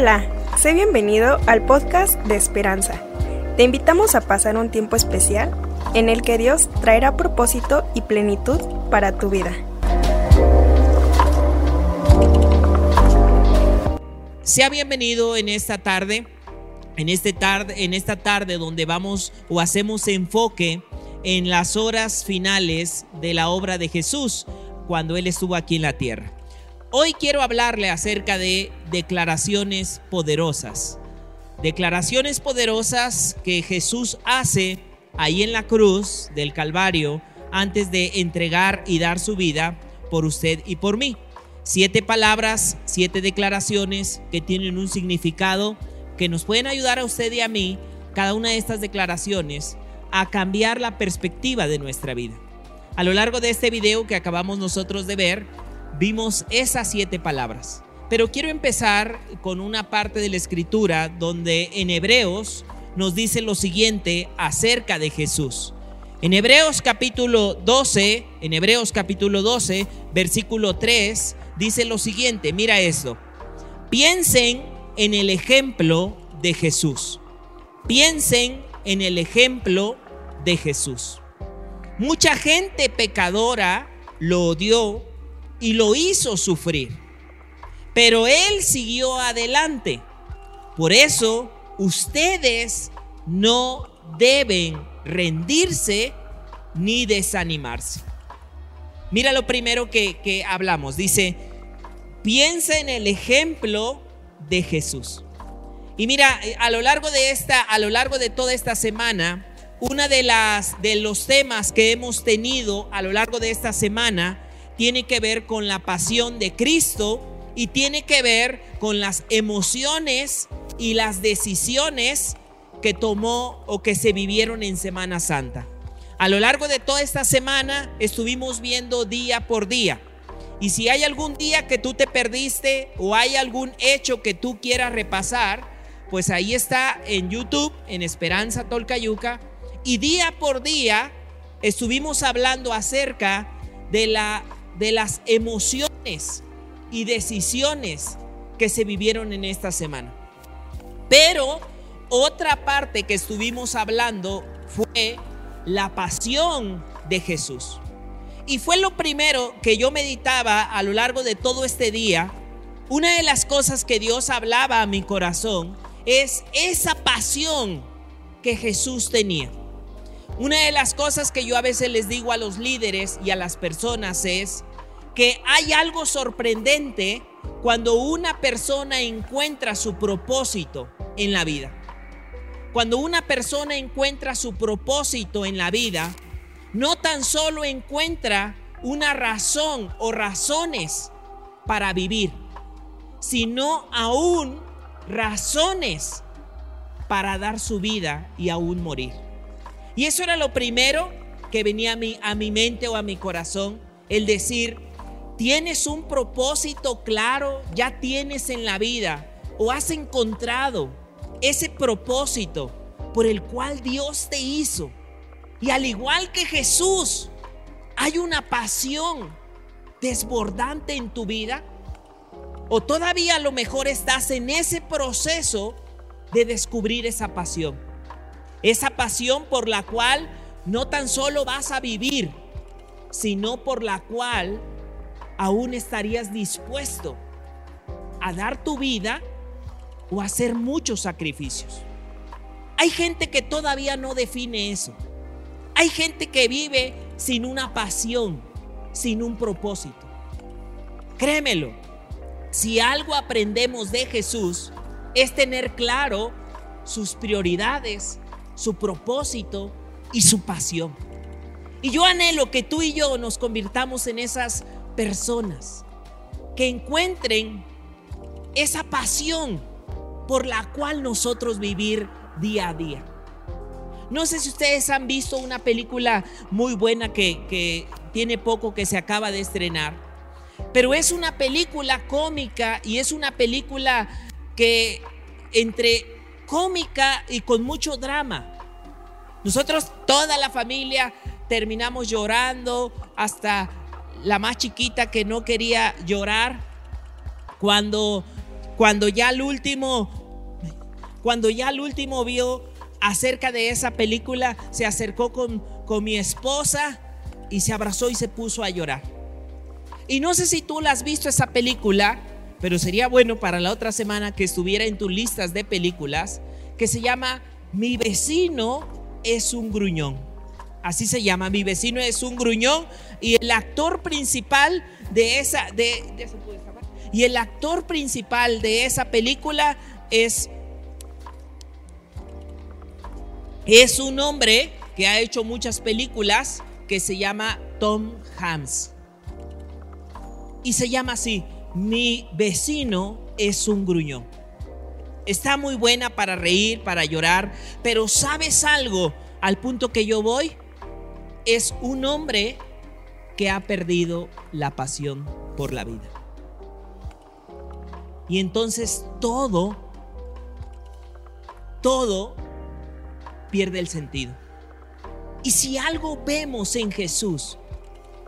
Hola, sé bienvenido al podcast de Esperanza. Te invitamos a pasar un tiempo especial en el que Dios traerá propósito y plenitud para tu vida. Sea bienvenido en esta tarde, en, este tarde, en esta tarde donde vamos o hacemos enfoque en las horas finales de la obra de Jesús cuando Él estuvo aquí en la tierra. Hoy quiero hablarle acerca de declaraciones poderosas. Declaraciones poderosas que Jesús hace ahí en la cruz del Calvario antes de entregar y dar su vida por usted y por mí. Siete palabras, siete declaraciones que tienen un significado que nos pueden ayudar a usted y a mí, cada una de estas declaraciones, a cambiar la perspectiva de nuestra vida. A lo largo de este video que acabamos nosotros de ver, vimos esas siete palabras. Pero quiero empezar con una parte de la escritura donde en Hebreos nos dice lo siguiente acerca de Jesús. En Hebreos capítulo 12, en Hebreos capítulo 12, versículo 3, dice lo siguiente, mira esto. Piensen en el ejemplo de Jesús. Piensen en el ejemplo de Jesús. Mucha gente pecadora lo odió y lo hizo sufrir, pero él siguió adelante. Por eso ustedes no deben rendirse ni desanimarse. Mira lo primero que, que hablamos. Dice, piensa en el ejemplo de Jesús. Y mira, a lo largo de esta, a lo largo de toda esta semana, una de las de los temas que hemos tenido a lo largo de esta semana tiene que ver con la pasión de Cristo y tiene que ver con las emociones y las decisiones que tomó o que se vivieron en Semana Santa. A lo largo de toda esta semana estuvimos viendo día por día y si hay algún día que tú te perdiste o hay algún hecho que tú quieras repasar, pues ahí está en YouTube, en Esperanza Tolcayuca. Y día por día estuvimos hablando acerca de, la, de las emociones y decisiones que se vivieron en esta semana. Pero otra parte que estuvimos hablando fue la pasión de Jesús. Y fue lo primero que yo meditaba a lo largo de todo este día. Una de las cosas que Dios hablaba a mi corazón es esa pasión que Jesús tenía. Una de las cosas que yo a veces les digo a los líderes y a las personas es que hay algo sorprendente cuando una persona encuentra su propósito en la vida. Cuando una persona encuentra su propósito en la vida, no tan solo encuentra una razón o razones para vivir, sino aún razones para dar su vida y aún morir. Y eso era lo primero que venía a mi, a mi mente o a mi corazón, el decir, tienes un propósito claro, ya tienes en la vida o has encontrado ese propósito por el cual Dios te hizo y al igual que Jesús, hay una pasión desbordante en tu vida. O todavía a lo mejor estás en ese proceso de descubrir esa pasión. Esa pasión por la cual no tan solo vas a vivir, sino por la cual aún estarías dispuesto a dar tu vida o a hacer muchos sacrificios. Hay gente que todavía no define eso. Hay gente que vive sin una pasión, sin un propósito. Créemelo, si algo aprendemos de Jesús es tener claro sus prioridades, su propósito y su pasión. Y yo anhelo que tú y yo nos convirtamos en esas personas que encuentren esa pasión por la cual nosotros vivir día a día. No sé si ustedes han visto una película muy buena que, tiene poco que se acaba de estrenar, pero es una película cómica y es una película que entre cómica y con mucho drama. Nosotros, toda la familia, terminamos llorando, hasta la más chiquita que no quería llorar, cuando cuando ya el último, cuando ya el último vio acerca de esa película, se acercó con, con mi esposa y se abrazó y se puso a llorar. Y no sé si tú la has visto esa película, pero sería bueno para la otra semana que estuviera en tus listas de películas, que se llama Mi vecino es un gruñón. Así se llama, Mi vecino es un gruñón. Y el actor principal de esa, de, y el actor principal de esa película es, es un hombre que ha hecho muchas películas que se llama Tom Hanks. Y se llama así, mi vecino es un gruñón. Está muy buena para reír, para llorar, pero ¿sabes algo? Al punto que yo voy, es un hombre que ha perdido la pasión por la vida. Y entonces todo, todo pierde el sentido. Y si algo vemos en Jesús,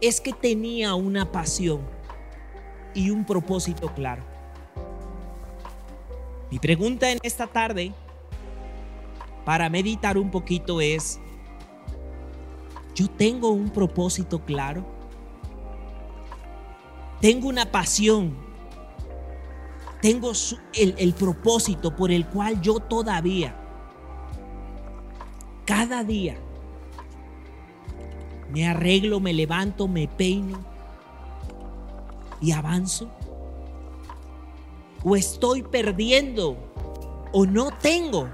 es que tenía una pasión y un propósito claro. Mi pregunta en esta tarde para meditar un poquito es, ¿yo tengo un propósito claro? Tengo una pasión. Tengo el, propósito por el cual yo todavía, cada día, me arreglo, me levanto, me peino, y avanzo? ¿O estoy perdiendo o no tengo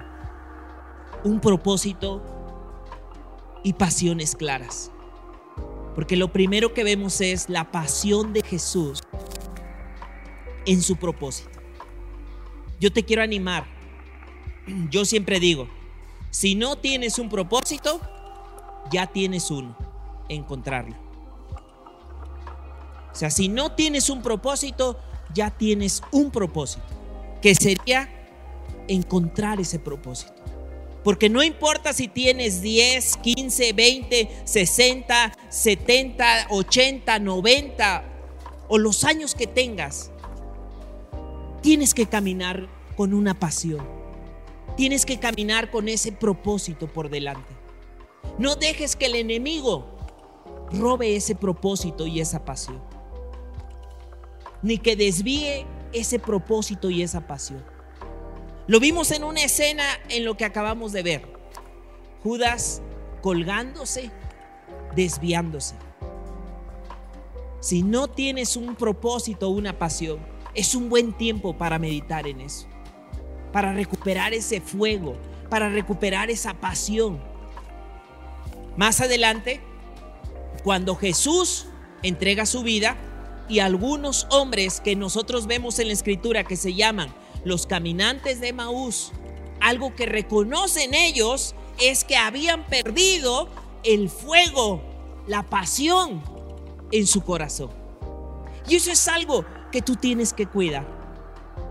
un propósito y pasiones claras? Porque lo primero que vemos es la pasión de Jesús en su propósito. Yo te quiero animar. Yo siempre digo, si no tienes un propósito, ya tienes uno, encontrarlo. O sea, si no tienes un propósito, ya tienes un propósito, que sería encontrar ese propósito. Porque no importa si tienes 10, 15, 20, 60, 70, 80, 90 o los años que tengas, tienes que caminar con una pasión. Tienes que caminar con ese propósito por delante. No dejes que el enemigo robe ese propósito y esa pasión ni que desvíe ese propósito y esa pasión. Lo vimos en una escena en lo que acabamos de ver. Judas colgándose, desviándose. Si no tienes un propósito una pasión, es un buen tiempo para meditar en eso. Para recuperar ese fuego, para recuperar esa pasión. Más adelante, cuando Jesús entrega su vida, y algunos hombres que nosotros vemos en la escritura que se llaman los caminantes de Maús, algo que reconocen ellos es que habían perdido el fuego, la pasión en su corazón. Y eso es algo que tú tienes que cuidar.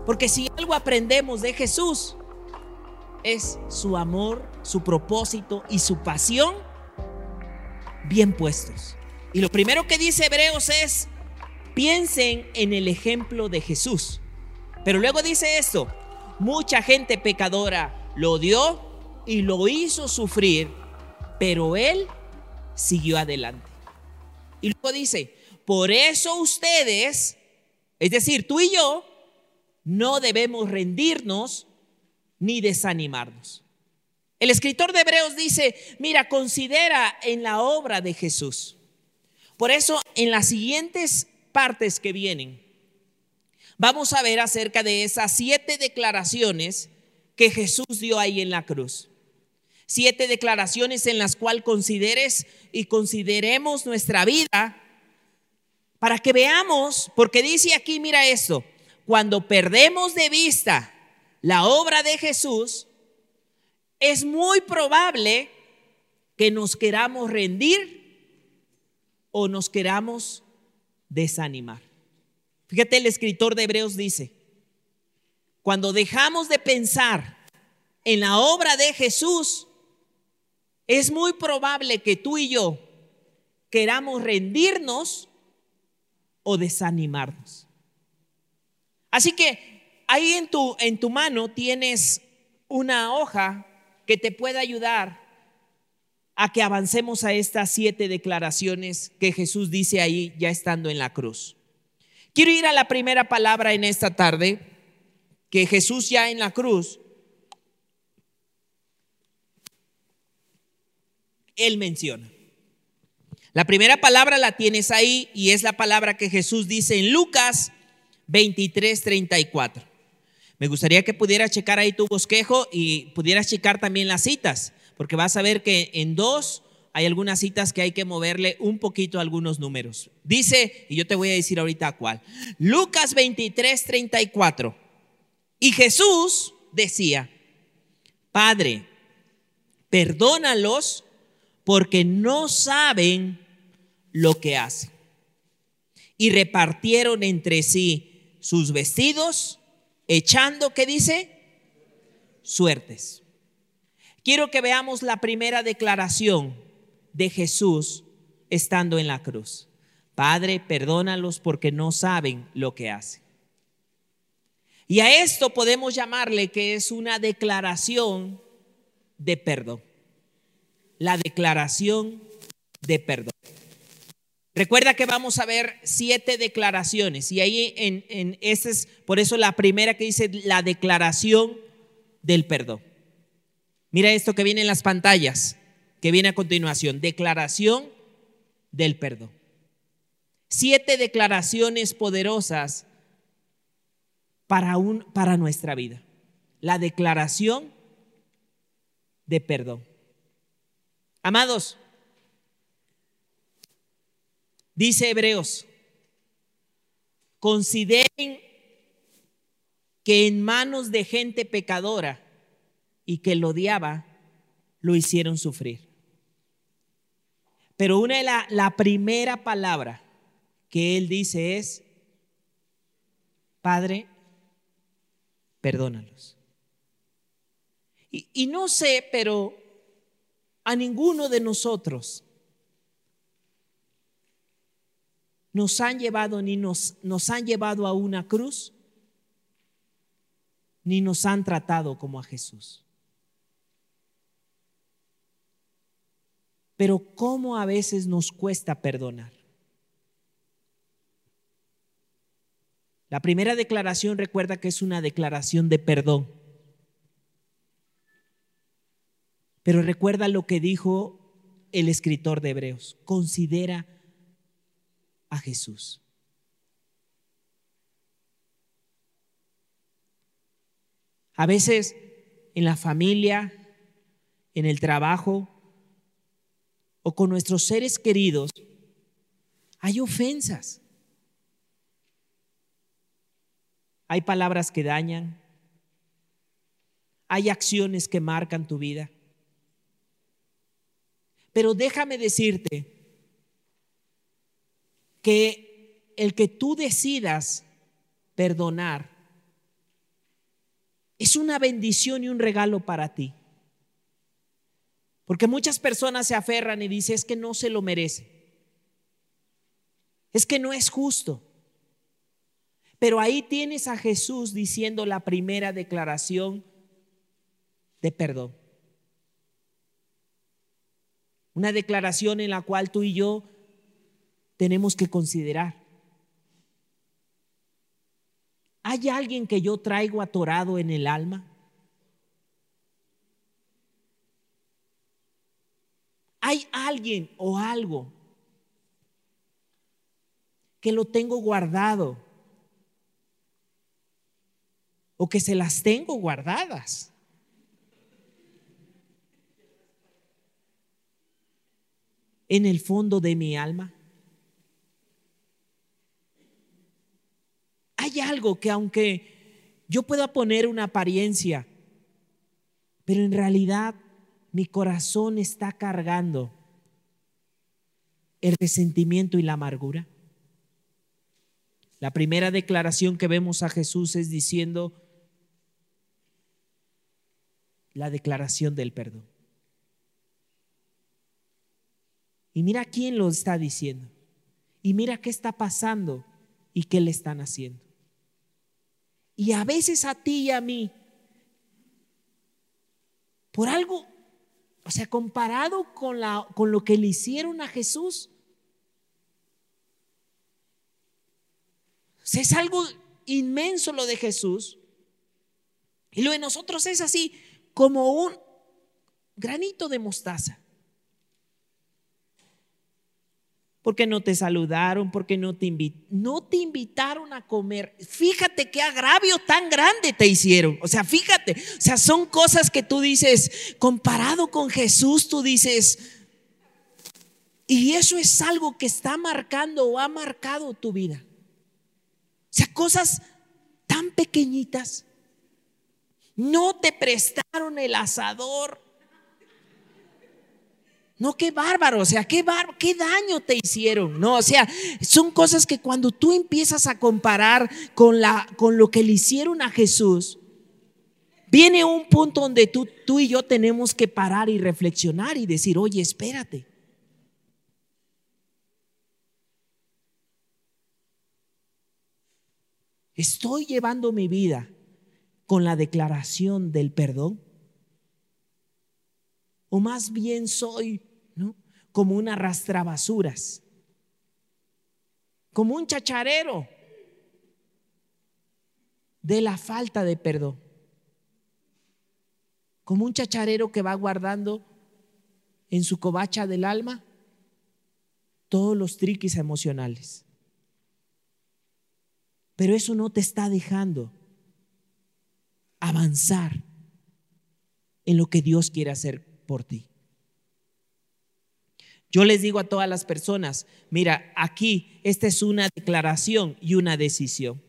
Porque si algo aprendemos de Jesús, es su amor, su propósito y su pasión bien puestos. Y lo primero que dice Hebreos es, Piensen en el ejemplo de Jesús. Pero luego dice esto, mucha gente pecadora lo dio y lo hizo sufrir, pero él siguió adelante. Y luego dice, por eso ustedes, es decir, tú y yo, no debemos rendirnos ni desanimarnos. El escritor de Hebreos dice, mira, considera en la obra de Jesús. Por eso en las siguientes partes que vienen, vamos a ver acerca de esas siete declaraciones que Jesús dio ahí en la cruz. Siete declaraciones en las cuales consideres y consideremos nuestra vida para que veamos, porque dice aquí, mira esto, cuando perdemos de vista la obra de Jesús, es muy probable que nos queramos rendir o nos queramos desanimar. Fíjate, el escritor de Hebreos dice, cuando dejamos de pensar en la obra de Jesús, es muy probable que tú y yo queramos rendirnos o desanimarnos. Así que ahí en tu, en tu mano tienes una hoja que te puede ayudar a que avancemos a estas siete declaraciones que Jesús dice ahí ya estando en la cruz. Quiero ir a la primera palabra en esta tarde, que Jesús ya en la cruz, Él menciona. La primera palabra la tienes ahí y es la palabra que Jesús dice en Lucas 23, 34. Me gustaría que pudieras checar ahí tu bosquejo y pudieras checar también las citas, porque vas a ver que en dos hay algunas citas que hay que moverle un poquito a algunos números. Dice, y yo te voy a decir ahorita cuál, Lucas 23, 34. Y Jesús decía, Padre, perdónalos porque no saben lo que hacen. Y repartieron entre sí sus vestidos echando, ¿qué dice? Suertes. Quiero que veamos la primera declaración de Jesús estando en la cruz. Padre, perdónalos porque no saben lo que hacen. Y a esto podemos llamarle que es una declaración de perdón. La declaración de perdón. Recuerda que vamos a ver siete declaraciones y ahí en, en ese es por eso la primera que dice la declaración del perdón. Mira esto que viene en las pantallas, que viene a continuación, declaración del perdón. Siete declaraciones poderosas para, un, para nuestra vida. La declaración de perdón. Amados, Dice Hebreos, consideren que en manos de gente pecadora y que lo odiaba, lo hicieron sufrir. Pero una de la, primera palabra que él dice es, Padre, perdónalos. Y, y no sé, pero a ninguno de nosotros nos han llevado ni nos, nos han llevado a una cruz, ni nos han tratado como a Jesús. Pero ¿cómo a veces nos cuesta perdonar? La primera declaración recuerda que es una declaración de perdón. Pero recuerda lo que dijo el escritor de Hebreos. Considera a Jesús. A veces en la familia, en el trabajo o con nuestros seres queridos hay ofensas. Hay palabras que dañan. Hay acciones que marcan tu vida. Pero déjame decirte que el que tú decidas perdonar es una bendición y un regalo para ti. Porque muchas personas se aferran y dicen, es que no se lo merece. Es que no es justo. Pero ahí tienes a Jesús diciendo la primera declaración de perdón. Una declaración en la cual tú y yo tenemos que considerar. ¿Hay alguien que yo traigo atorado en el alma? ¿Hay alguien o algo que lo tengo guardado o que se las tengo guardadas? en el fondo de mi alma? hay algo que aunque yo pueda poner una apariencia, pero en realidad mi corazón está cargando el resentimiento y la amargura. La primera declaración que vemos a Jesús es diciendo la declaración del perdón. Y mira quién lo está diciendo. Y mira qué está pasando y qué le están haciendo. y a veces a ti y a mí, por algo, o sea, comparado con, la, con lo que le hicieron a Jesús, es algo inmenso lo de Jesús. Y lo de nosotros es así, como un granito de mostaza. Porque no te saludaron, porque no te, no te invitaron a comer. Fíjate qué agravio tan grande te hicieron. O sea, fíjate, o sea, son cosas que tú dices, comparado con Jesús, tú dices, y eso es algo que está marcando o ha marcado tu vida. O sea, cosas tan pequeñitas. No te prestaron el asador no, qué bárbaro, o sea, qué, qué daño te hicieron. No, o sea, son cosas que cuando tú empiezas a comparar con, la, con lo que le hicieron a Jesús, viene un punto donde tú, tú y yo tenemos que parar y reflexionar y decir, oye, espérate. Estoy llevando mi vida con la declaración del perdón. O más bien soy como un arrastrabasuras, como un chacharero de la falta de perdón, como un chacharero que va guardando en su covacha del alma todos los triquis emocionales. Pero eso no te está dejando avanzar en lo que Dios quiere hacer por ti. Yo les digo a todas las personas, mira, aquí esta es una declaración y una decisión.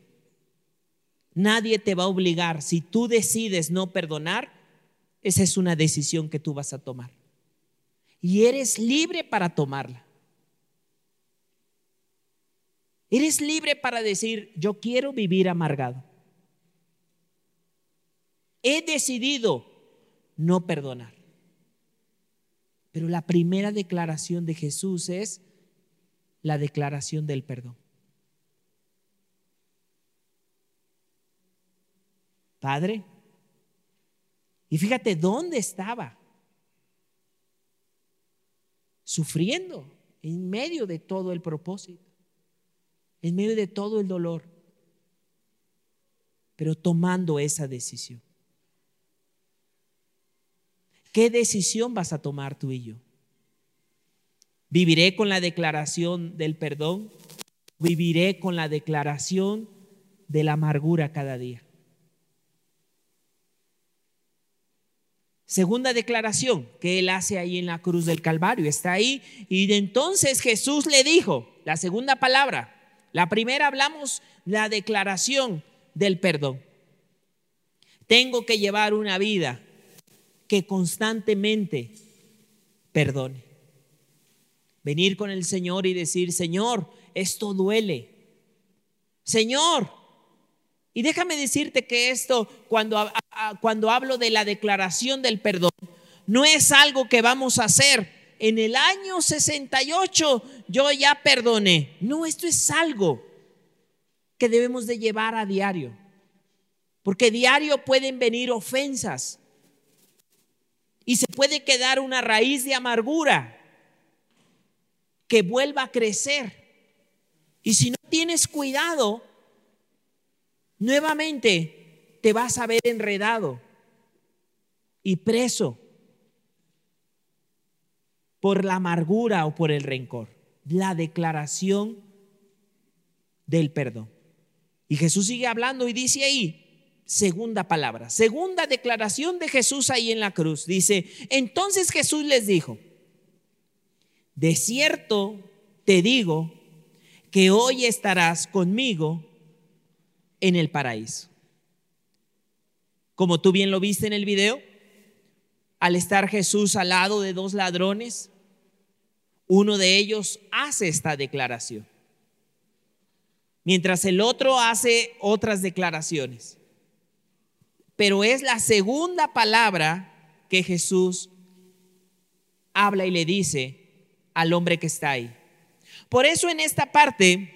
Nadie te va a obligar. Si tú decides no perdonar, esa es una decisión que tú vas a tomar. Y eres libre para tomarla. Eres libre para decir, yo quiero vivir amargado. He decidido no perdonar. Pero la primera declaración de Jesús es la declaración del perdón. Padre, y fíjate dónde estaba, sufriendo en medio de todo el propósito, en medio de todo el dolor, pero tomando esa decisión. ¿Qué decisión vas a tomar tú y yo? ¿Viviré con la declaración del perdón? ¿Viviré con la declaración de la amargura cada día? Segunda declaración que él hace ahí en la cruz del Calvario, está ahí. Y de entonces Jesús le dijo, la segunda palabra, la primera hablamos la declaración del perdón. Tengo que llevar una vida que constantemente perdone. Venir con el Señor y decir, Señor, esto duele. Señor, y déjame decirte que esto, cuando, cuando hablo de la declaración del perdón, no es algo que vamos a hacer. En el año 68 yo ya perdoné. No, esto es algo que debemos de llevar a diario. Porque diario pueden venir ofensas, y se puede quedar una raíz de amargura que vuelva a crecer. Y si no tienes cuidado, nuevamente te vas a ver enredado y preso por la amargura o por el rencor. La declaración del perdón. Y Jesús sigue hablando y dice ahí, segunda palabra, segunda declaración de Jesús ahí en la cruz. Dice, entonces Jesús les dijo, de cierto te digo que hoy estarás conmigo en el paraíso. Como tú bien lo viste en el video, al estar Jesús al lado de dos ladrones, uno de ellos hace esta declaración, mientras el otro hace otras declaraciones pero es la segunda palabra que Jesús habla y le dice al hombre que está ahí. Por eso en esta parte,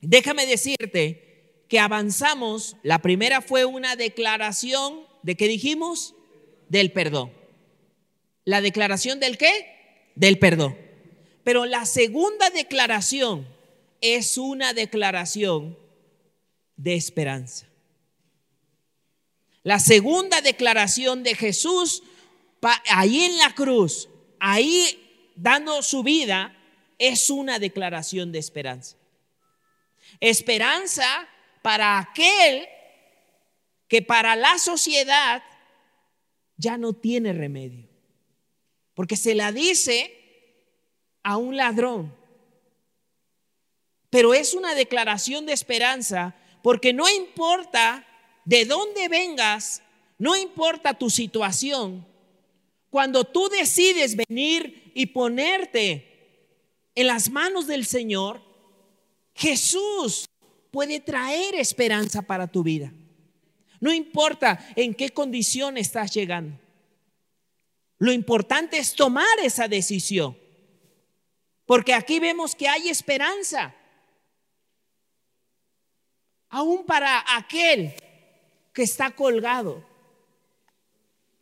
déjame decirte que avanzamos, la primera fue una declaración de qué dijimos? Del perdón. ¿La declaración del qué? Del perdón. Pero la segunda declaración es una declaración de esperanza. La segunda declaración de Jesús ahí en la cruz, ahí dando su vida, es una declaración de esperanza. Esperanza para aquel que para la sociedad ya no tiene remedio. Porque se la dice a un ladrón. Pero es una declaración de esperanza porque no importa de dónde vengas, no importa tu situación, cuando tú decides venir y ponerte en las manos del Señor, Jesús puede traer esperanza para tu vida. No importa en qué condición estás llegando. Lo importante es tomar esa decisión. Porque aquí vemos que hay esperanza. Aún para aquel que está colgado.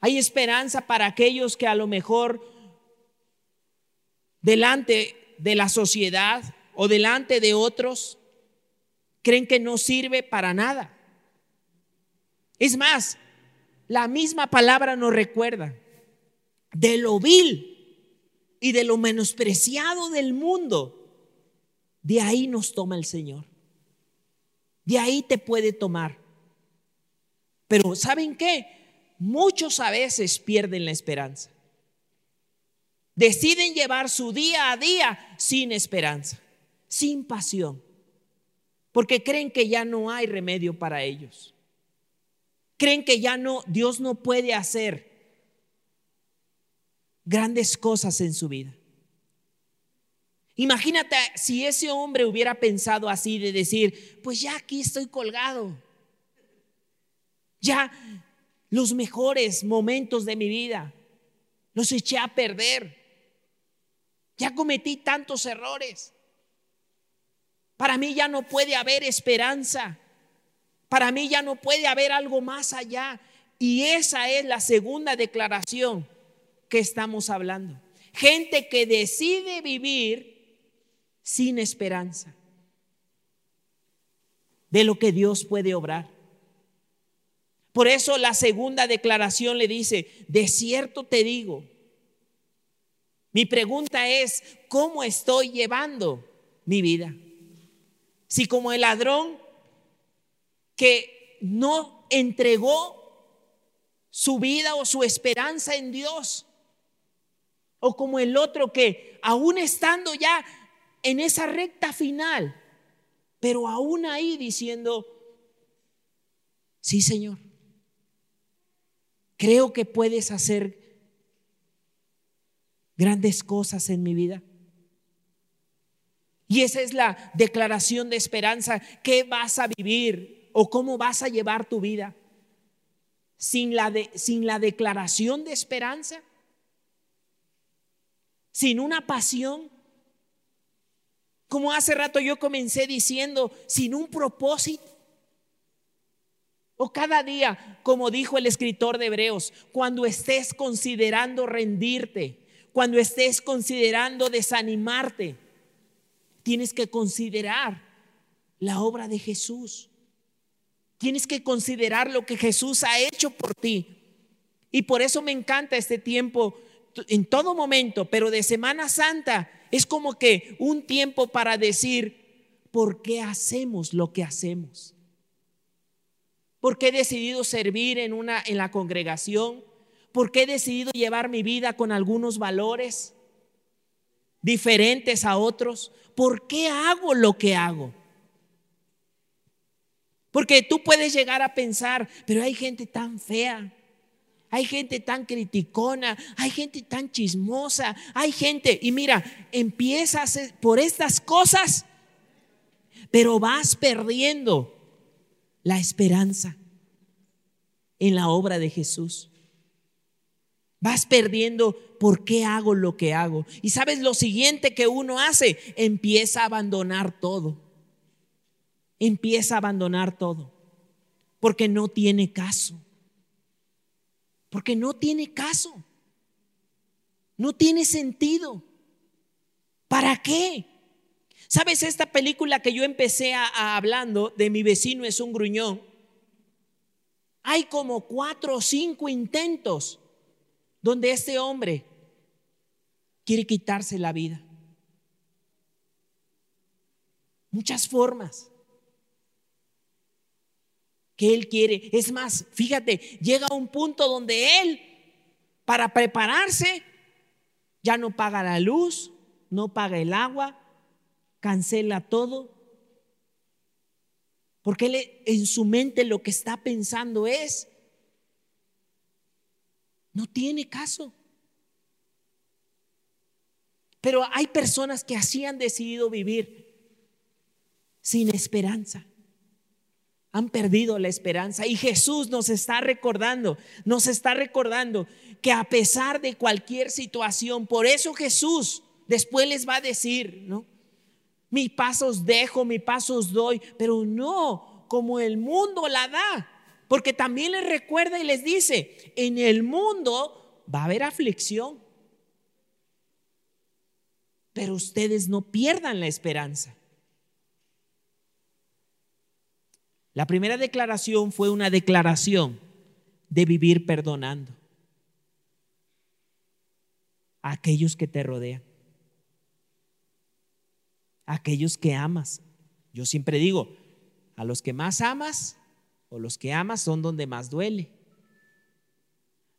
Hay esperanza para aquellos que a lo mejor delante de la sociedad o delante de otros creen que no sirve para nada. Es más, la misma palabra nos recuerda de lo vil y de lo menospreciado del mundo. De ahí nos toma el Señor. De ahí te puede tomar. Pero ¿saben qué? muchos a veces pierden la esperanza. Deciden llevar su día a día sin esperanza, sin pasión, porque creen que ya no hay remedio para ellos. Creen que ya no, Dios no puede hacer grandes cosas en su vida. Imagínate si ese hombre hubiera pensado así de decir, pues ya aquí estoy colgado. Ya los mejores momentos de mi vida. Los eché a perder. Ya cometí tantos errores. Para mí ya no puede haber esperanza. Para mí ya no puede haber algo más allá. Y esa es la segunda declaración que estamos hablando. Gente que decide vivir sin esperanza de lo que Dios puede obrar. Por eso la segunda declaración le dice, de cierto te digo. Mi pregunta es, ¿cómo estoy llevando mi vida? Si como el ladrón que no entregó su vida o su esperanza en Dios, o como el otro que aún estando ya en esa recta final, pero aún ahí diciendo, sí Señor, Creo que puedes hacer grandes cosas en mi vida. Y esa es la declaración de esperanza. ¿Qué vas a vivir o cómo vas a llevar tu vida? Sin la, sin la declaración de esperanza, sin una pasión. Como hace rato yo comencé diciendo, sin un propósito. O cada día, como dijo el escritor de Hebreos, cuando estés considerando rendirte, cuando estés considerando desanimarte, tienes que considerar la obra de Jesús. Tienes que considerar lo que Jesús ha hecho por ti. Y por eso me encanta este tiempo en todo momento, pero de Semana Santa es como que un tiempo para decir, ¿por qué hacemos lo que hacemos? ¿Por qué he decidido servir en, una, en la congregación? ¿Por qué he decidido llevar mi vida con algunos valores diferentes a otros? ¿Por qué hago lo que hago? Porque tú puedes llegar a pensar, pero hay gente tan fea, hay gente tan criticona, hay gente tan chismosa, hay gente, y mira, empiezas por estas cosas, pero vas perdiendo la esperanza en la obra de Jesús. Vas perdiendo por qué hago lo que hago. Y sabes lo siguiente que uno hace, empieza a abandonar todo. empieza a abandonar todo, porque no tiene caso, porque no tiene caso, no tiene sentido. ¿Para qué? ¿Sabes esta película que yo empecé a, hablando de mi vecino es un gruñón? Hay como cuatro o cinco intentos donde este hombre quiere quitarse la vida. Muchas formas que él quiere. Es más, fíjate, llega a un punto donde él, para prepararse, ya no paga la luz, no paga el agua, cancela todo. Porque él en su mente lo que está pensando es, no tiene caso. Pero hay personas que así han decidido vivir sin esperanza. Han perdido la esperanza y Jesús nos está recordando, nos está recordando que a pesar de cualquier situación, por eso Jesús después les va a decir, ¿no? Mi pasos dejo, mi pasos doy, pero no como el mundo la da. Porque también les recuerda y les dice, en el mundo va a haber aflicción. Pero ustedes no pierdan la esperanza. La primera declaración fue una declaración de vivir perdonando a aquellos que te rodean aquellos que amas. Yo siempre digo, a los que más amas o los que amas son donde más duele.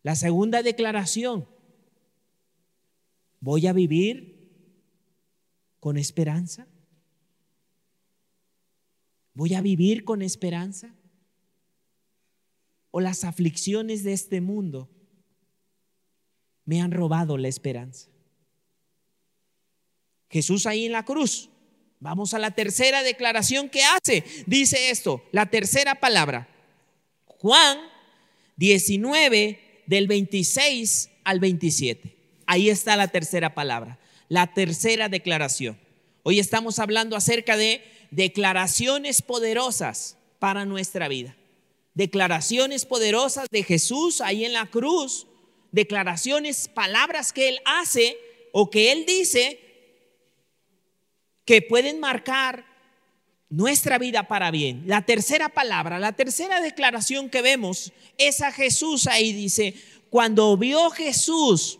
La segunda declaración, voy a vivir con esperanza. Voy a vivir con esperanza. O las aflicciones de este mundo me han robado la esperanza. Jesús ahí en la cruz Vamos a la tercera declaración que hace. Dice esto, la tercera palabra. Juan 19 del 26 al 27. Ahí está la tercera palabra, la tercera declaración. Hoy estamos hablando acerca de declaraciones poderosas para nuestra vida. Declaraciones poderosas de Jesús ahí en la cruz. Declaraciones, palabras que Él hace o que Él dice que pueden marcar nuestra vida para bien. La tercera palabra, la tercera declaración que vemos es a Jesús ahí dice, cuando vio Jesús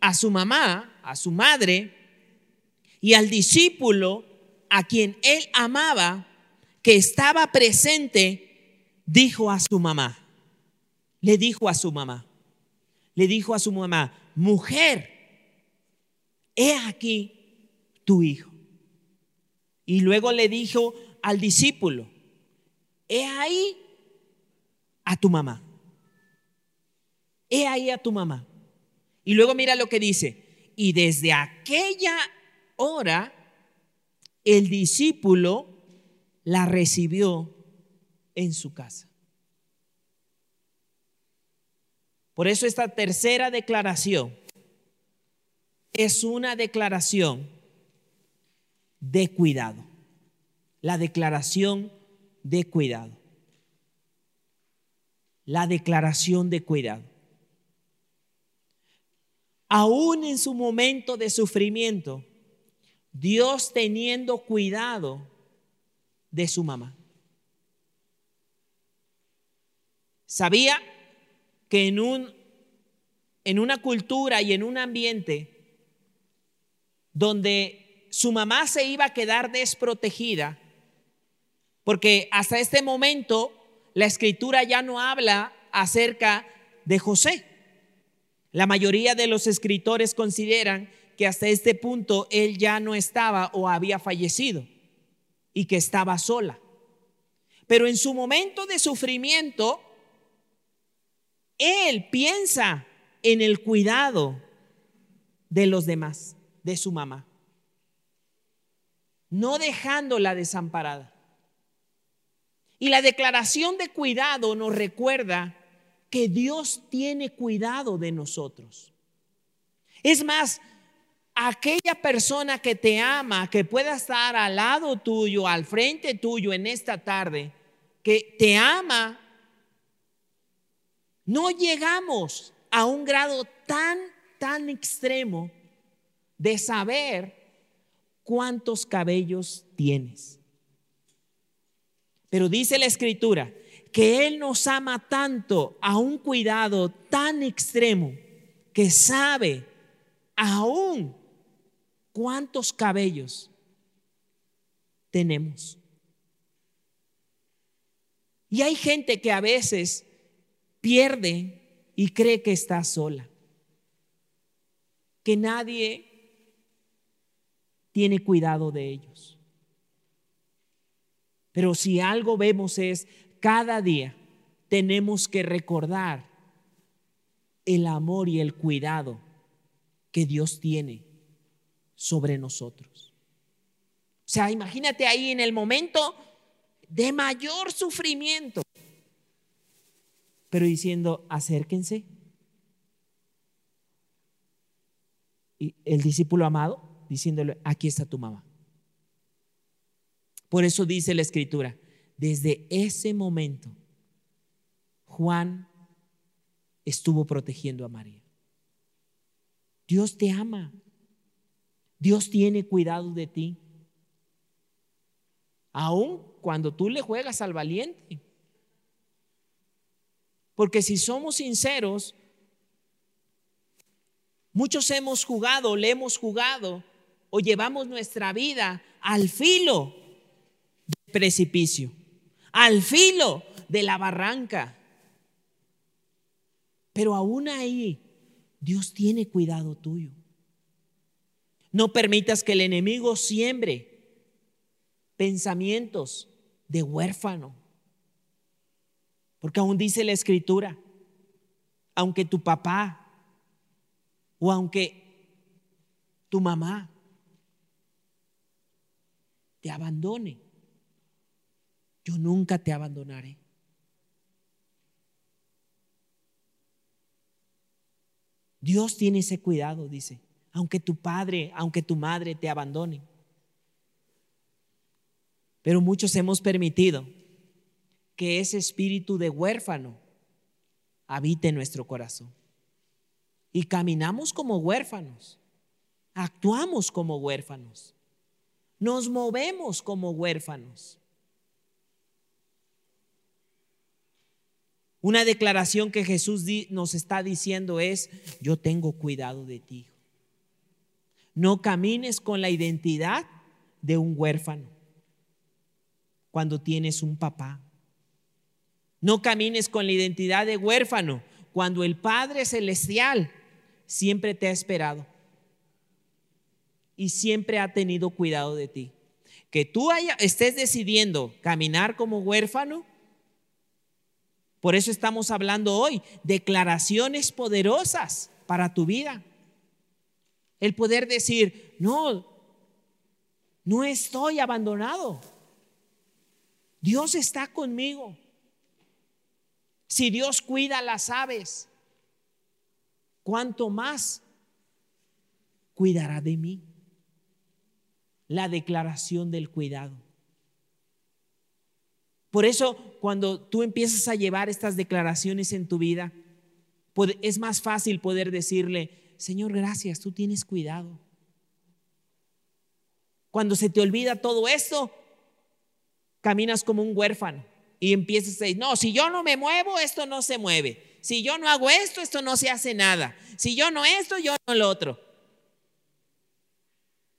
a su mamá, a su madre y al discípulo a quien él amaba, que estaba presente, dijo a su mamá, le dijo a su mamá, le dijo a su mamá, mujer, he aquí tu hijo. Y luego le dijo al discípulo, he ahí a tu mamá. He ahí a tu mamá. Y luego mira lo que dice. Y desde aquella hora el discípulo la recibió en su casa. Por eso esta tercera declaración es una declaración de cuidado. La declaración de cuidado. La declaración de cuidado. Aún en su momento de sufrimiento, Dios teniendo cuidado de su mamá. Sabía que en, un, en una cultura y en un ambiente donde su mamá se iba a quedar desprotegida, porque hasta este momento la escritura ya no habla acerca de José. La mayoría de los escritores consideran que hasta este punto él ya no estaba o había fallecido y que estaba sola. Pero en su momento de sufrimiento, él piensa en el cuidado de los demás, de su mamá no dejándola desamparada. Y la declaración de cuidado nos recuerda que Dios tiene cuidado de nosotros. Es más, aquella persona que te ama, que pueda estar al lado tuyo, al frente tuyo en esta tarde, que te ama, no llegamos a un grado tan, tan extremo de saber cuántos cabellos tienes. Pero dice la escritura que Él nos ama tanto a un cuidado tan extremo que sabe aún ¿Cuántos cabellos tenemos? Y hay gente que a veces pierde y cree que está sola, que nadie tiene cuidado de ellos. Pero si algo vemos es, cada día tenemos que recordar el amor y el cuidado que Dios tiene sobre nosotros. O sea, imagínate ahí en el momento de mayor sufrimiento, pero diciendo, acérquense. Y el discípulo amado diciéndole, aquí está tu mamá. Por eso dice la escritura, desde ese momento, Juan estuvo protegiendo a María. Dios te ama. Dios tiene cuidado de ti. Aún cuando tú le juegas al valiente. Porque si somos sinceros, muchos hemos jugado, le hemos jugado o llevamos nuestra vida al filo del precipicio, al filo de la barranca. Pero aún ahí, Dios tiene cuidado tuyo. No permitas que el enemigo siembre pensamientos de huérfano. Porque aún dice la escritura, aunque tu papá o aunque tu mamá te abandone, yo nunca te abandonaré. Dios tiene ese cuidado, dice aunque tu padre, aunque tu madre te abandone. Pero muchos hemos permitido que ese espíritu de huérfano habite en nuestro corazón. Y caminamos como huérfanos, actuamos como huérfanos, nos movemos como huérfanos. Una declaración que Jesús nos está diciendo es, yo tengo cuidado de ti. No camines con la identidad de un huérfano cuando tienes un papá. No camines con la identidad de huérfano cuando el Padre Celestial siempre te ha esperado y siempre ha tenido cuidado de ti. Que tú estés decidiendo caminar como huérfano, por eso estamos hablando hoy, declaraciones poderosas para tu vida. El poder decir, no, no estoy abandonado. Dios está conmigo. Si Dios cuida las aves, ¿cuánto más cuidará de mí? La declaración del cuidado. Por eso, cuando tú empiezas a llevar estas declaraciones en tu vida, es más fácil poder decirle, Señor, gracias, tú tienes cuidado. Cuando se te olvida todo esto, caminas como un huérfano y empiezas a decir, no, si yo no me muevo, esto no se mueve. Si yo no hago esto, esto no se hace nada. Si yo no esto, yo no lo otro.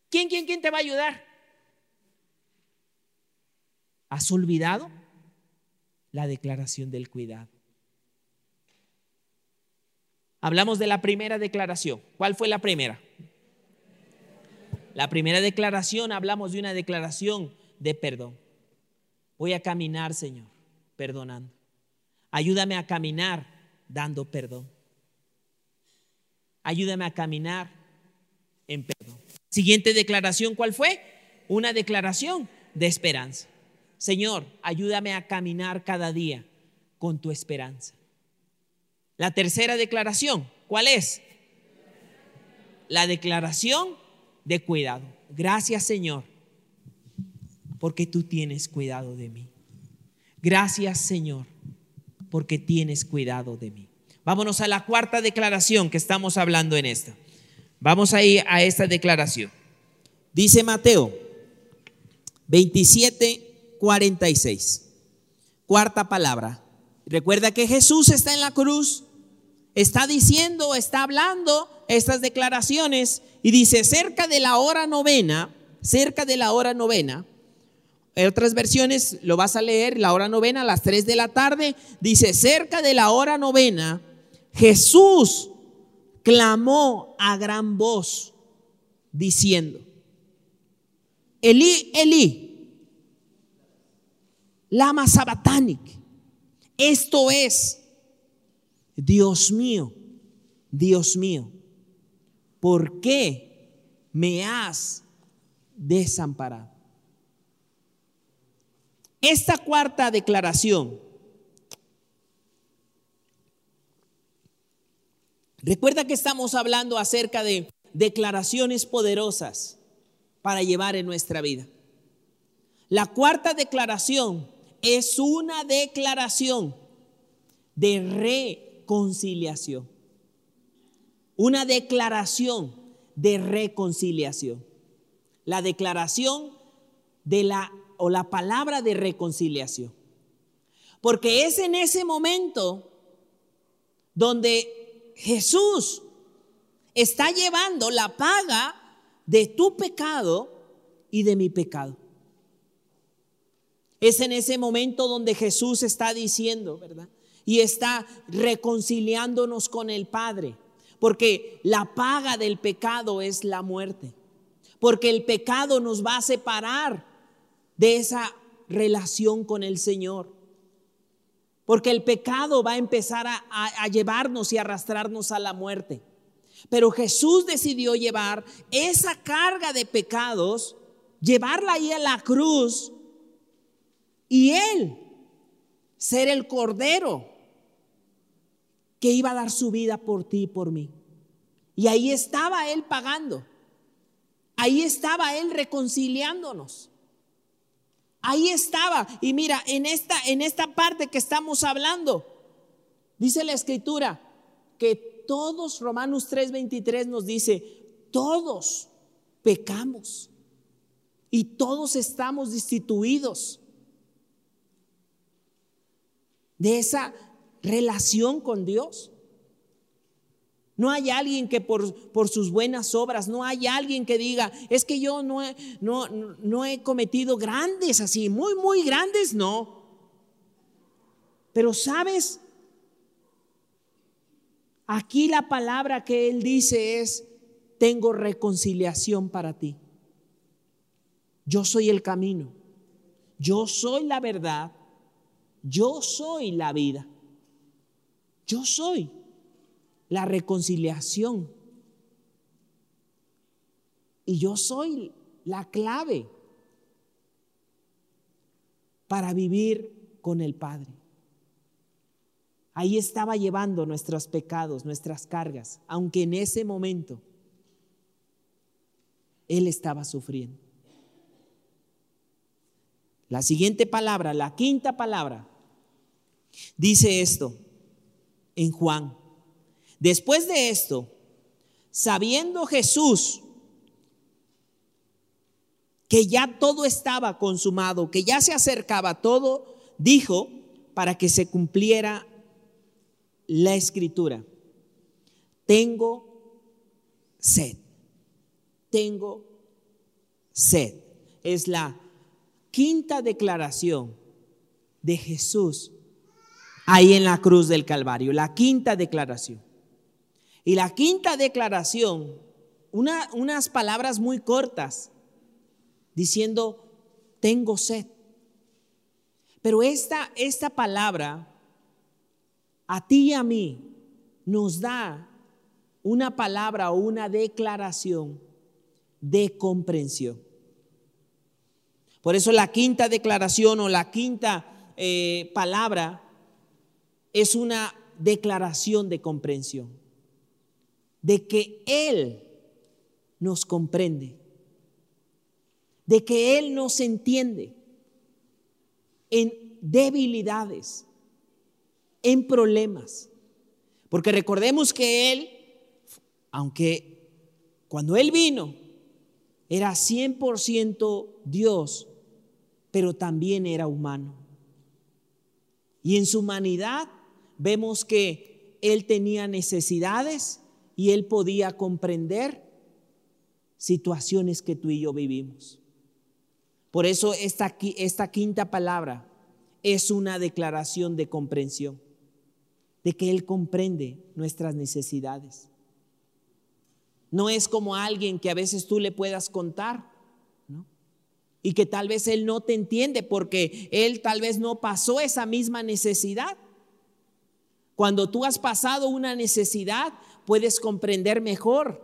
¿Quién, quién, quién te va a ayudar? ¿Has olvidado la declaración del cuidado? Hablamos de la primera declaración. ¿Cuál fue la primera? La primera declaración, hablamos de una declaración de perdón. Voy a caminar, Señor, perdonando. Ayúdame a caminar dando perdón. Ayúdame a caminar en perdón. Siguiente declaración, ¿cuál fue? Una declaración de esperanza. Señor, ayúdame a caminar cada día con tu esperanza. La tercera declaración, ¿cuál es? La declaración de cuidado. Gracias Señor, porque tú tienes cuidado de mí. Gracias Señor, porque tienes cuidado de mí. Vámonos a la cuarta declaración que estamos hablando en esta. Vamos a ir a esta declaración. Dice Mateo 27, 46. Cuarta palabra. Recuerda que Jesús está en la cruz, está diciendo, está hablando estas declaraciones y dice, cerca de la hora novena, cerca de la hora novena, en otras versiones lo vas a leer, la hora novena a las 3 de la tarde, dice, cerca de la hora novena, Jesús clamó a gran voz diciendo, Elí, Elí, lama sabatánic. Esto es, Dios mío, Dios mío, ¿por qué me has desamparado? Esta cuarta declaración, recuerda que estamos hablando acerca de declaraciones poderosas para llevar en nuestra vida. La cuarta declaración es una declaración de reconciliación. Una declaración de reconciliación. La declaración de la o la palabra de reconciliación. Porque es en ese momento donde Jesús está llevando la paga de tu pecado y de mi pecado. Es en ese momento donde Jesús está diciendo, ¿verdad? Y está reconciliándonos con el Padre. Porque la paga del pecado es la muerte. Porque el pecado nos va a separar de esa relación con el Señor. Porque el pecado va a empezar a, llevarnos y arrastrarnos a la muerte. Pero Jesús decidió llevar esa carga de pecados, llevarla ahí a la cruz y Él ser el cordero que iba a dar su vida por ti y por mí. Y ahí estaba Él pagando. Ahí estaba Él reconciliándonos. Ahí estaba. Y mira, en esta, en esta parte que estamos hablando, dice la escritura que todos, Romanos 3:23 nos dice, todos pecamos y todos estamos destituidos de esa relación con Dios. No hay alguien que por, por, sus buenas obras, no hay alguien que diga, es que yo no he, no, no he cometido grandes así, muy, muy grandes, no. Pero sabes, aquí la palabra que él dice es, tengo reconciliación para ti. Yo soy el camino, yo soy la verdad, yo soy la vida, yo soy la reconciliación. Y yo soy la clave para vivir con el Padre. Ahí estaba llevando nuestros pecados, nuestras cargas, aunque en ese momento Él estaba sufriendo. La siguiente palabra, la quinta palabra, dice esto en Juan Después de esto, sabiendo Jesús que ya todo estaba consumado, que ya se acercaba todo, dijo para que se cumpliera la escritura, tengo sed, tengo sed. Es la quinta declaración de Jesús ahí en la cruz del Calvario, la quinta declaración. Y la quinta declaración, unas palabras muy cortas, diciendo, tengo sed. Pero esta, esta palabra, a ti y a mí, nos da una palabra o una declaración de comprensión. Por eso la quinta declaración o la quinta eh, palabra es una declaración de comprensión de que Él nos comprende, de que Él nos entiende en debilidades, en problemas. Porque recordemos que Él, aunque cuando Él vino, era 100% Dios, pero también era humano. Y en su humanidad vemos que Él tenía necesidades y Él podía comprender situaciones que tú y yo vivimos. Por eso esta, esta quinta palabra es una declaración de comprensión, de que Él comprende nuestras necesidades. No es como alguien que a veces tú le puedas contar, Y que tal vez Él no te entiende porque Él tal vez no pasó esa misma necesidad. Cuando tú has pasado una necesidad, puedes comprender mejor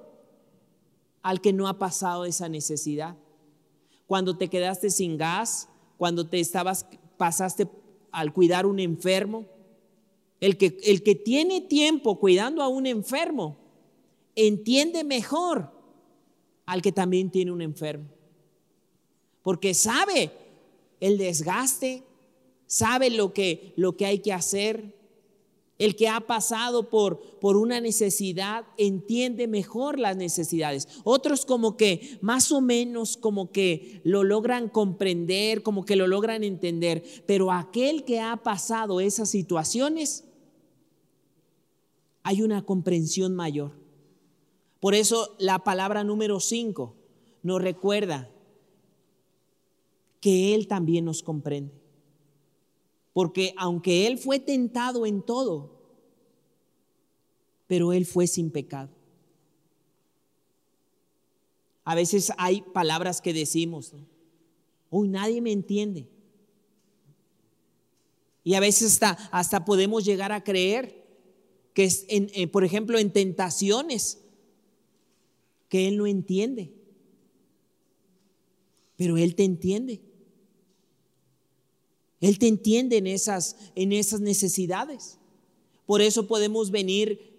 al que no ha pasado esa necesidad. Cuando te quedaste sin gas, cuando te estabas, pasaste al cuidar un enfermo, el que, el que tiene tiempo cuidando a un enfermo, entiende mejor al que también tiene un enfermo. Porque sabe el desgaste, sabe lo que, lo que hay que hacer, el que ha pasado por, por una necesidad entiende mejor las necesidades. Otros como que más o menos como que lo logran comprender, como que lo logran entender. Pero aquel que ha pasado esas situaciones, hay una comprensión mayor. Por eso la palabra número 5 nos recuerda que Él también nos comprende. Porque aunque Él fue tentado en todo, pero Él fue sin pecado. A veces hay palabras que decimos, uy, nadie me entiende. Y a veces hasta, hasta podemos llegar a creer que, es en, por ejemplo, en tentaciones, que Él no entiende. Pero Él te entiende. Él te entiende en esas, en esas necesidades. Por eso podemos venir, eh,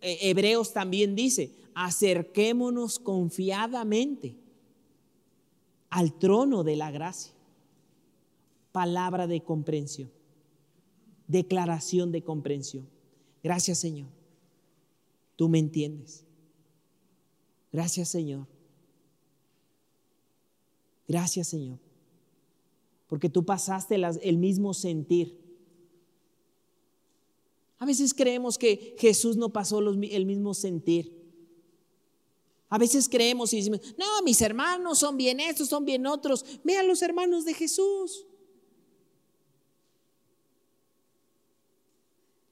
Hebreos también dice, acerquémonos confiadamente al trono de la gracia. Palabra de comprensión, declaración de comprensión. Gracias Señor, tú me entiendes. Gracias Señor. Gracias Señor porque tú pasaste el mismo sentir. A veces creemos que Jesús no pasó el mismo sentir. A veces creemos y decimos, no, mis hermanos son bien estos, son bien otros. Vean los hermanos de Jesús.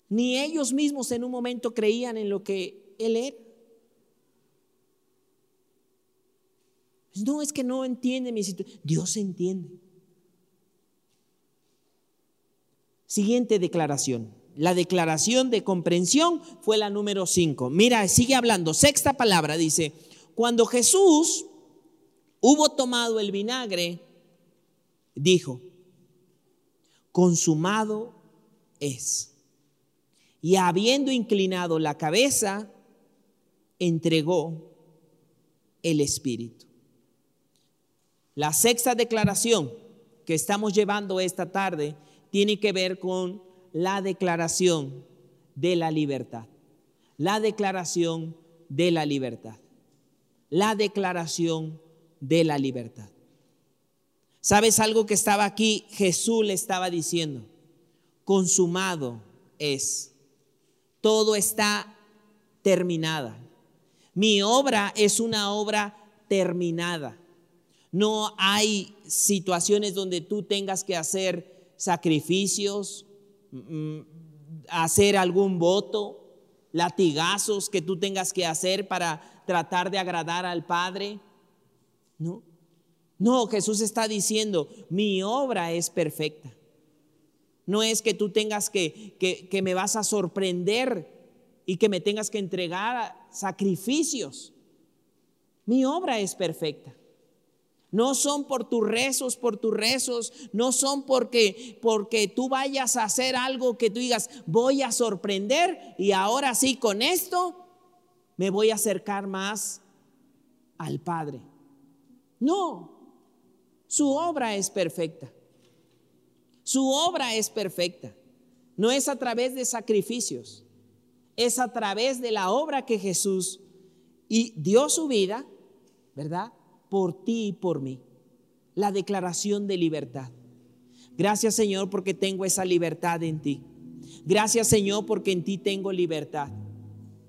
Ni ellos mismos en un momento creían en lo que Él era. No es que no entiende mi situación. Dios entiende. Siguiente declaración. La declaración de comprensión fue la número 5. Mira, sigue hablando. Sexta palabra dice, cuando Jesús hubo tomado el vinagre, dijo, consumado es. Y habiendo inclinado la cabeza, entregó el Espíritu. La sexta declaración que estamos llevando esta tarde tiene que ver con la declaración de la libertad. La declaración de la libertad. La declaración de la libertad. ¿Sabes algo que estaba aquí? Jesús le estaba diciendo, consumado es. Todo está terminada. Mi obra es una obra terminada. No hay situaciones donde tú tengas que hacer sacrificios, hacer algún voto, latigazos que tú tengas que hacer para tratar de agradar al Padre. No, no, Jesús está diciendo, mi obra es perfecta. No es que tú tengas que, que, que me vas a sorprender y que me tengas que entregar sacrificios. Mi obra es perfecta. No son por tus rezos, por tus rezos, no son porque porque tú vayas a hacer algo que tú digas, voy a sorprender y ahora sí con esto me voy a acercar más al Padre. No, su obra es perfecta. Su obra es perfecta. No es a través de sacrificios, es a través de la obra que Jesús y dio su vida, ¿verdad? Por ti y por mí. La declaración de libertad. Gracias Señor porque tengo esa libertad en ti. Gracias Señor porque en ti tengo libertad.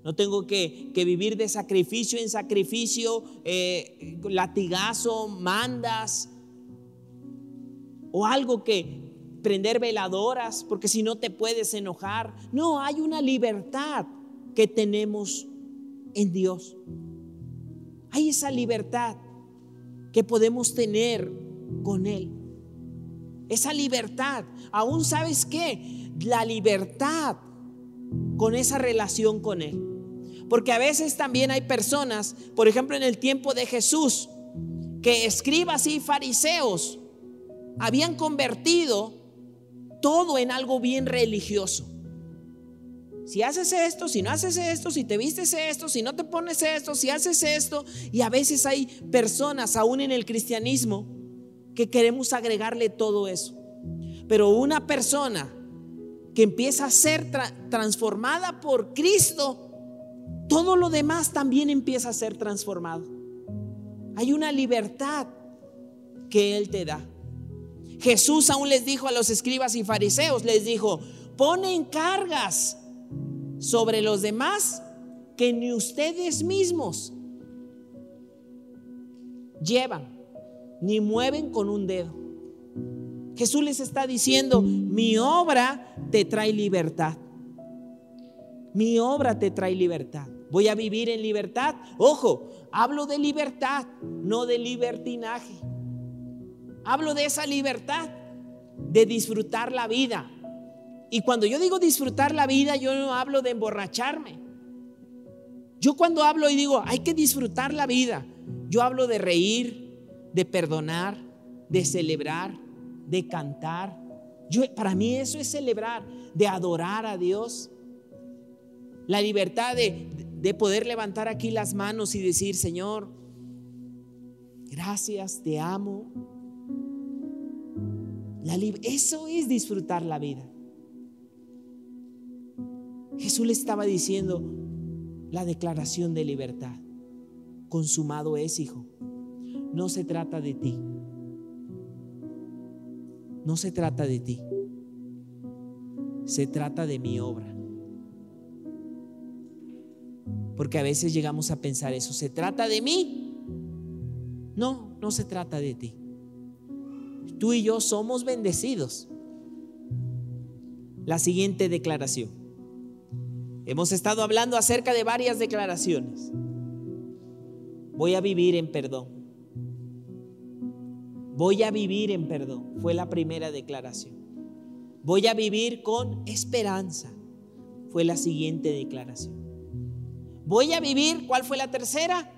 No tengo que, vivir de sacrificio en sacrificio, eh, latigazo, mandas o algo que prender veladoras, porque si no te puedes enojar. No, hay una libertad que tenemos en Dios. Hay esa libertad que podemos tener con Él. Esa libertad. Aún sabes qué? La libertad con esa relación con Él. Porque a veces también hay personas, por ejemplo en el tiempo de Jesús, que escribas y fariseos habían convertido todo en algo bien religioso. Si haces esto, si no haces esto, si te vistes esto, si no te pones esto, si haces esto. Y a veces hay personas, aún en el cristianismo, que queremos agregarle todo eso. Pero una persona que empieza a ser transformada por Cristo, todo lo demás también empieza a ser transformado. Hay una libertad que Él te da. Jesús aún les dijo a los escribas y fariseos, les dijo, ponen cargas sobre los demás que ni ustedes mismos llevan, ni mueven con un dedo. Jesús les está diciendo, mi obra te trae libertad. Mi obra te trae libertad. Voy a vivir en libertad. Ojo, hablo de libertad, no de libertinaje. Hablo de esa libertad, de disfrutar la vida. Y cuando yo digo disfrutar la vida, yo no hablo de emborracharme. Yo cuando hablo y digo, hay que disfrutar la vida, yo hablo de reír, de perdonar, de celebrar, de cantar. Yo, para mí eso es celebrar, de adorar a Dios. La libertad de, de poder levantar aquí las manos y decir, Señor, gracias, te amo. La eso es disfrutar la vida. Jesús le estaba diciendo la declaración de libertad. Consumado es, hijo. No se trata de ti. No se trata de ti. Se trata de mi obra. Porque a veces llegamos a pensar eso. ¿Se trata de mí? No, no se trata de ti. Tú y yo somos bendecidos. La siguiente declaración. Hemos estado hablando acerca de varias declaraciones. Voy a vivir en perdón. Voy a vivir en perdón. Fue la primera declaración. Voy a vivir con esperanza. Fue la siguiente declaración. Voy a vivir, ¿cuál fue la tercera?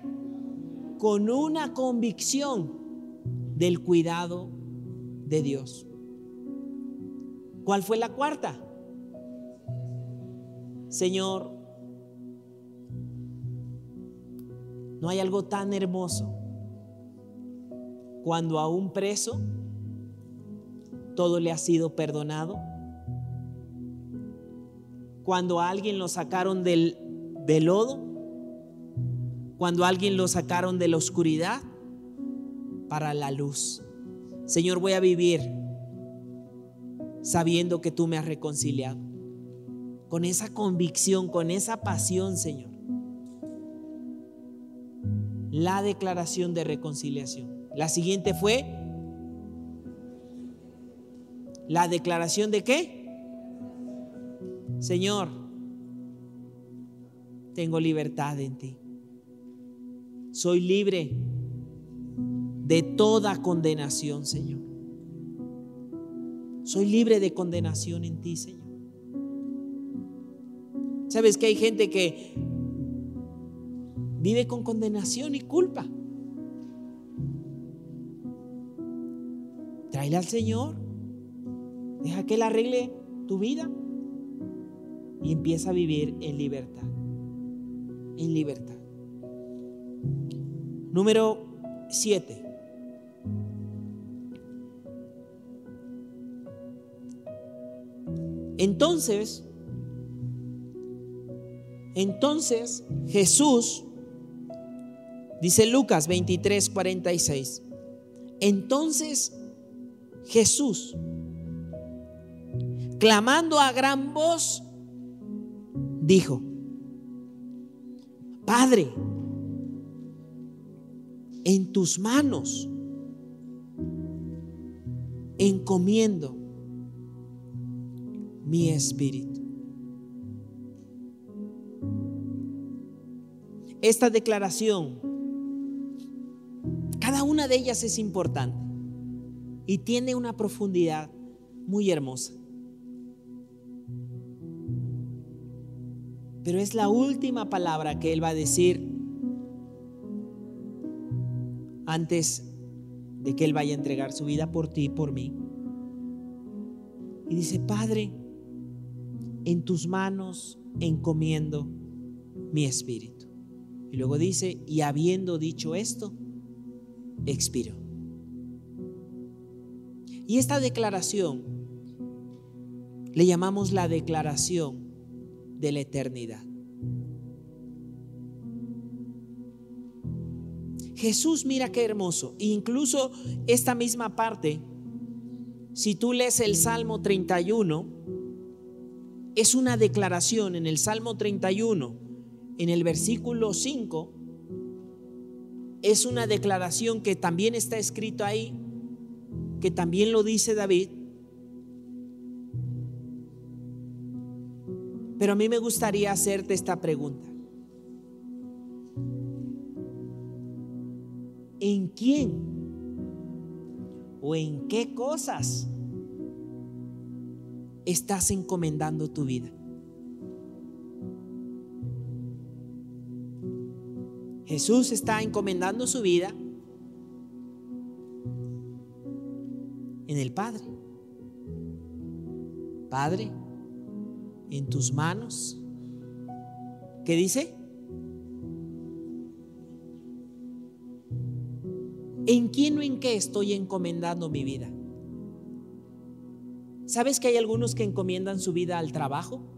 Con una convicción del cuidado de Dios. ¿Cuál fue la cuarta? Señor, no hay algo tan hermoso cuando a un preso todo le ha sido perdonado. Cuando a alguien lo sacaron del de lodo, cuando alguien lo sacaron de la oscuridad para la luz. Señor, voy a vivir sabiendo que tú me has reconciliado. Con esa convicción, con esa pasión, Señor. La declaración de reconciliación. La siguiente fue la declaración de qué? Señor, tengo libertad en ti. Soy libre de toda condenación, Señor. Soy libre de condenación en ti, Señor. ¿Sabes que hay gente que vive con condenación y culpa? Tráele al Señor. Deja que Él arregle tu vida y empieza a vivir en libertad en libertad. Número 7. Entonces, entonces Jesús, dice Lucas 23, 46, entonces Jesús, clamando a gran voz, dijo, Padre, en tus manos encomiendo mi espíritu. Esta declaración, cada una de ellas es importante y tiene una profundidad muy hermosa. Pero es la última palabra que Él va a decir antes de que Él vaya a entregar su vida por ti y por mí. Y dice, Padre, en tus manos encomiendo mi espíritu. Y luego dice, y habiendo dicho esto, expiro. Y esta declaración le llamamos la declaración de la eternidad. Jesús, mira qué hermoso. Incluso esta misma parte, si tú lees el Salmo 31, es una declaración en el Salmo 31, en el versículo 5, es una declaración que también está escrito ahí, que también lo dice David. Pero a mí me gustaría hacerte esta pregunta. ¿En quién o en qué cosas estás encomendando tu vida? Jesús está encomendando su vida en el Padre. Padre, en tus manos. ¿Qué dice? ¿En quién o en qué estoy encomendando mi vida? ¿Sabes que hay algunos que encomiendan su vida al trabajo?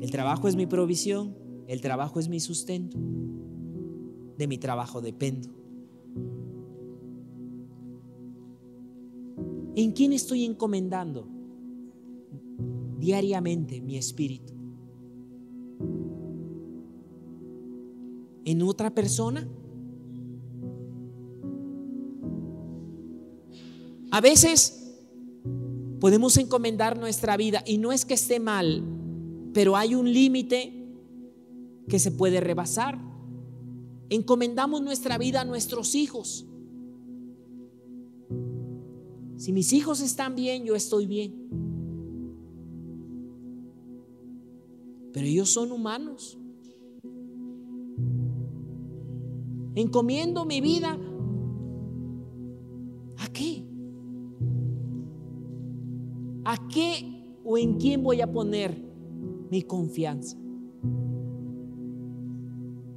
El trabajo es mi provisión, el trabajo es mi sustento. De mi trabajo dependo. ¿En quién estoy encomendando diariamente mi espíritu? en otra persona? A veces podemos encomendar nuestra vida y no es que esté mal, pero hay un límite que se puede rebasar. Encomendamos nuestra vida a nuestros hijos. Si mis hijos están bien, yo estoy bien. Pero ellos son humanos. Encomiendo mi vida. ¿A qué? ¿A qué o en quién voy a poner mi confianza?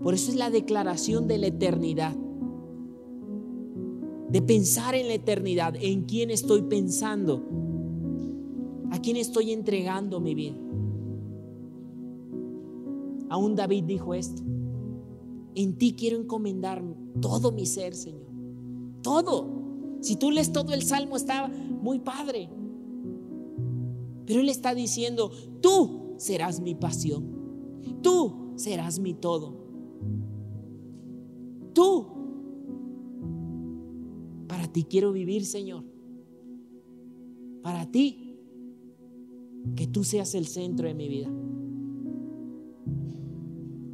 Por eso es la declaración de la eternidad. De pensar en la eternidad, en quién estoy pensando, a quién estoy entregando mi vida. Aún David dijo esto. En ti quiero encomendar todo mi ser, Señor. Todo. Si tú lees todo el salmo, está muy padre. Pero Él está diciendo, tú serás mi pasión. Tú serás mi todo. Tú. Para ti quiero vivir, Señor. Para ti. Que tú seas el centro de mi vida.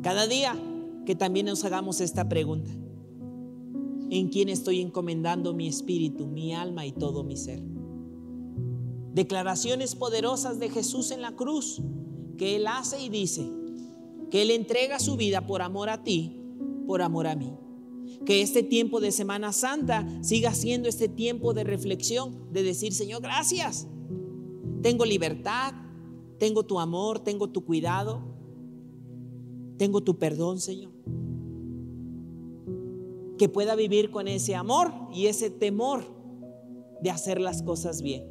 Cada día que también nos hagamos esta pregunta. ¿En quién estoy encomendando mi espíritu, mi alma y todo mi ser? Declaraciones poderosas de Jesús en la cruz que Él hace y dice que Él entrega su vida por amor a ti, por amor a mí. Que este tiempo de Semana Santa siga siendo este tiempo de reflexión, de decir, Señor, gracias. Tengo libertad, tengo tu amor, tengo tu cuidado, tengo tu perdón, Señor. Que pueda vivir con ese amor y ese temor de hacer las cosas bien.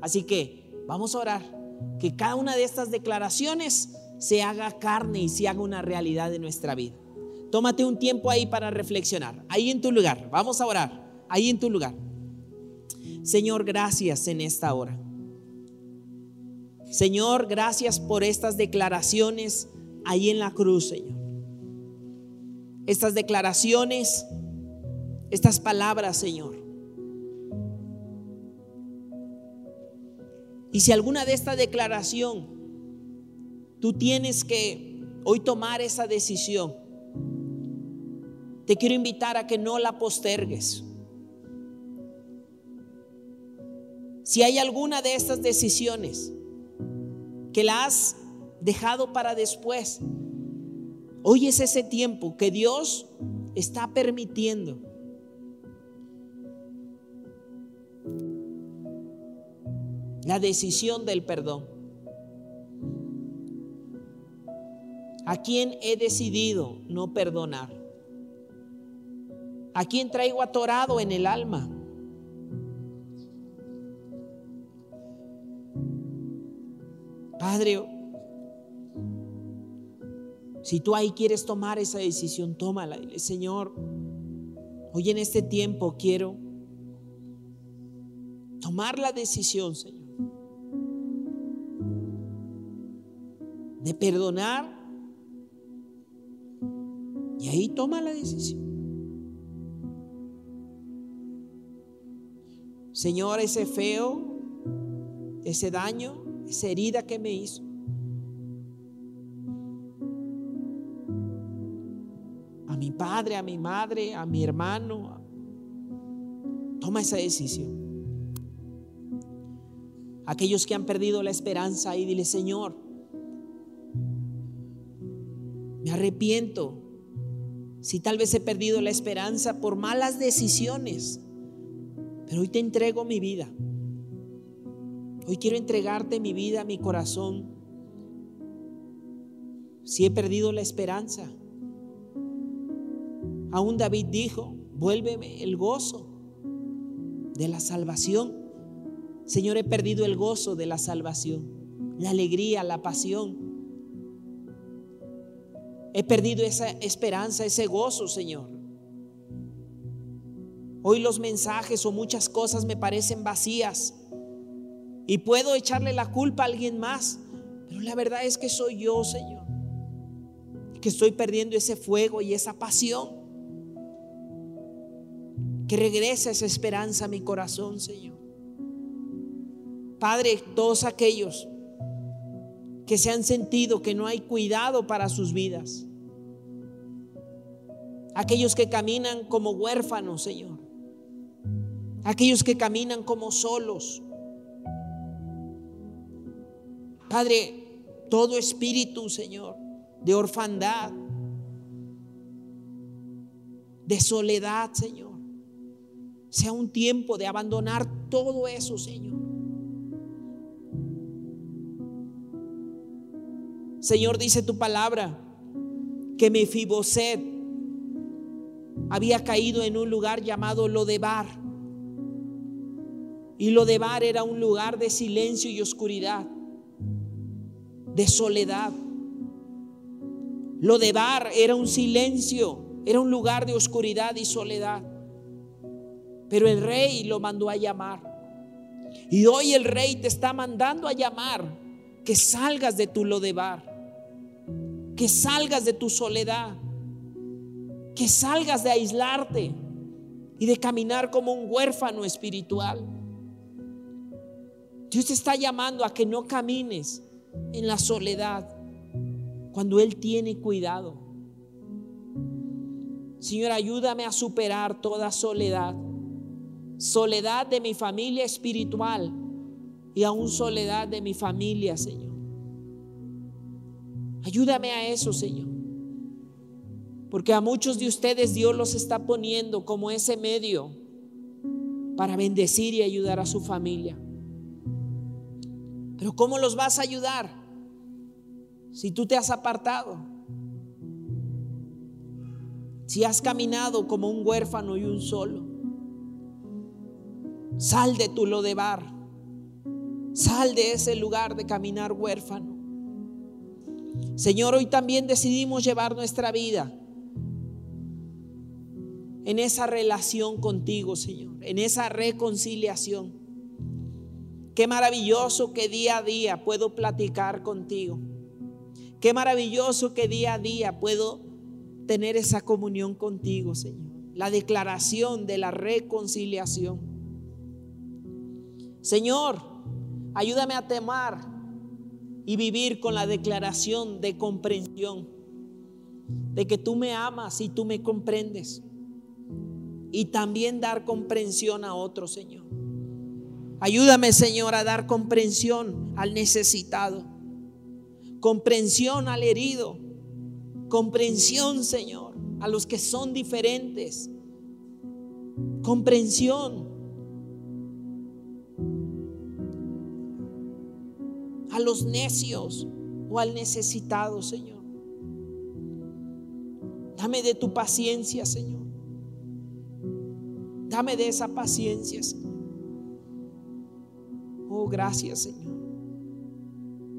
Así que vamos a orar que cada una de estas declaraciones se haga carne y se haga una realidad de nuestra vida. Tómate un tiempo ahí para reflexionar, ahí en tu lugar. Vamos a orar, ahí en tu lugar. Señor, gracias en esta hora. Señor, gracias por estas declaraciones ahí en la cruz, Señor. Estas declaraciones, estas palabras, Señor. Y si alguna de esta declaración tú tienes que hoy tomar esa decisión, te quiero invitar a que no la postergues. Si hay alguna de estas decisiones que la has dejado para después, hoy es ese tiempo que Dios está permitiendo. La decisión del perdón. ¿A quién he decidido no perdonar? ¿A quién traigo atorado en el alma? Padre, si tú ahí quieres tomar esa decisión, tómala. Dile, Señor, hoy en este tiempo quiero tomar la decisión, Señor, de perdonar. Y ahí toma la decisión. Señor, ese feo, ese daño, esa herida que me hizo. A mi padre, a mi madre, a mi hermano. Toma esa decisión. Aquellos que han perdido la esperanza y dile, Señor, arrepiento si tal vez he perdido la esperanza por malas decisiones, pero hoy te entrego mi vida. Hoy quiero entregarte mi vida, mi corazón. Si he perdido la esperanza. Aún David dijo, vuélveme el gozo de la salvación. Señor, he perdido el gozo de la salvación, la alegría, la pasión. He perdido esa esperanza, ese gozo, Señor. Hoy los mensajes o muchas cosas me parecen vacías. Y puedo echarle la culpa a alguien más. Pero la verdad es que soy yo, Señor. Que estoy perdiendo ese fuego y esa pasión. Que regrese esa esperanza a mi corazón, Señor. Padre, todos aquellos que se han sentido que no hay cuidado para sus vidas. Aquellos que caminan como huérfanos, Señor. Aquellos que caminan como solos. Padre, todo espíritu, Señor, de orfandad, de soledad, Señor, sea un tiempo de abandonar todo eso, Señor. Señor, dice tu palabra que Mefiboset había caído en un lugar llamado Lodebar. Y Lodebar era un lugar de silencio y oscuridad de soledad. Lo de Bar era un silencio, era un lugar de oscuridad y soledad. Pero el rey lo mandó a llamar. Y hoy el rey te está mandando a llamar que salgas de tu Lodebar, que salgas de tu soledad, que salgas de aislarte y de caminar como un huérfano espiritual. Dios te está llamando a que no camines en la soledad cuando Él tiene cuidado. Señor, ayúdame a superar toda soledad. Soledad de mi familia espiritual y aún soledad de mi familia, Señor. Ayúdame a eso, Señor. Porque a muchos de ustedes Dios los está poniendo como ese medio para bendecir y ayudar a su familia. Pero ¿cómo los vas a ayudar si tú te has apartado? Si has caminado como un huérfano y un solo, sal de tu lodebar. Sal de ese lugar de caminar huérfano. Señor, hoy también decidimos llevar nuestra vida en esa relación contigo, Señor, en esa reconciliación. Qué maravilloso que día a día puedo platicar contigo. Qué maravilloso que día a día puedo tener esa comunión contigo, Señor. La declaración de la reconciliación. Señor, ayúdame a temar y vivir con la declaración de comprensión, de que tú me amas y tú me comprendes. Y también dar comprensión a otros, Señor. Ayúdame, Señor, a dar comprensión al necesitado, comprensión al herido, comprensión, Señor, a los que son diferentes, comprensión a los necios o al necesitado, Señor. Dame de tu paciencia, Señor. Dame de esa paciencia, Señor. Oh, gracias, Señor.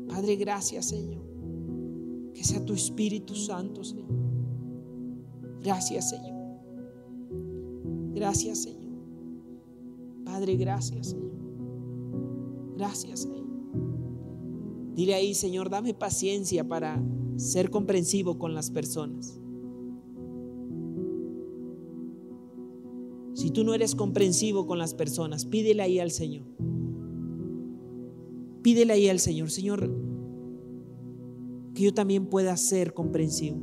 Padre, gracias, Señor. Que sea tu Espíritu Santo, Señor. Gracias, Señor. Gracias, Señor. Padre, gracias, Señor. Gracias, Señor. Dile ahí, Señor, dame paciencia para ser comprensivo con las personas. Si tú no eres comprensivo con las personas, pídele ahí al Señor. Pídele ahí al Señor, Señor, que yo también pueda ser comprensivo.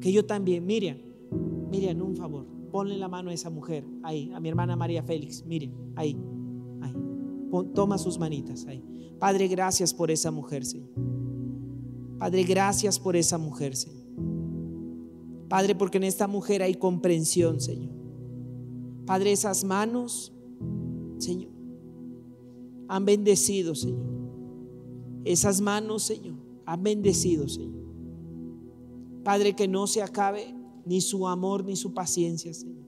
Que yo también, Miriam, Miriam, un favor, ponle la mano a esa mujer, ahí, a mi hermana María Félix, Miriam, ahí toma sus manitas. Padre, gracias por esa mujer, Señor. Padre, gracias por esa mujer, Señor. Padre, porque en esta mujer hay comprensión, Señor. Padre, esas manos, Señor, han bendecido, Señor. Esas manos, Señor, han bendecido, Señor. Padre, que no se acabe ni su amor ni su paciencia, Señor.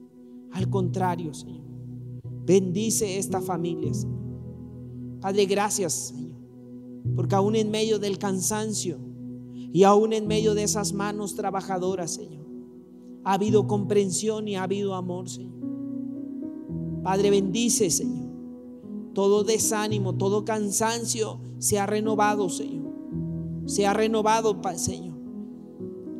Al contrario, Señor. Bendice esta familia, Señor. Padre, gracias, Señor, porque aún en medio del cansancio y aún en medio de esas manos trabajadoras, Señor, ha habido comprensión y ha habido amor, Señor. Padre, bendice, Señor. Todo desánimo, todo cansancio se ha renovado, Señor. Se ha renovado, Señor.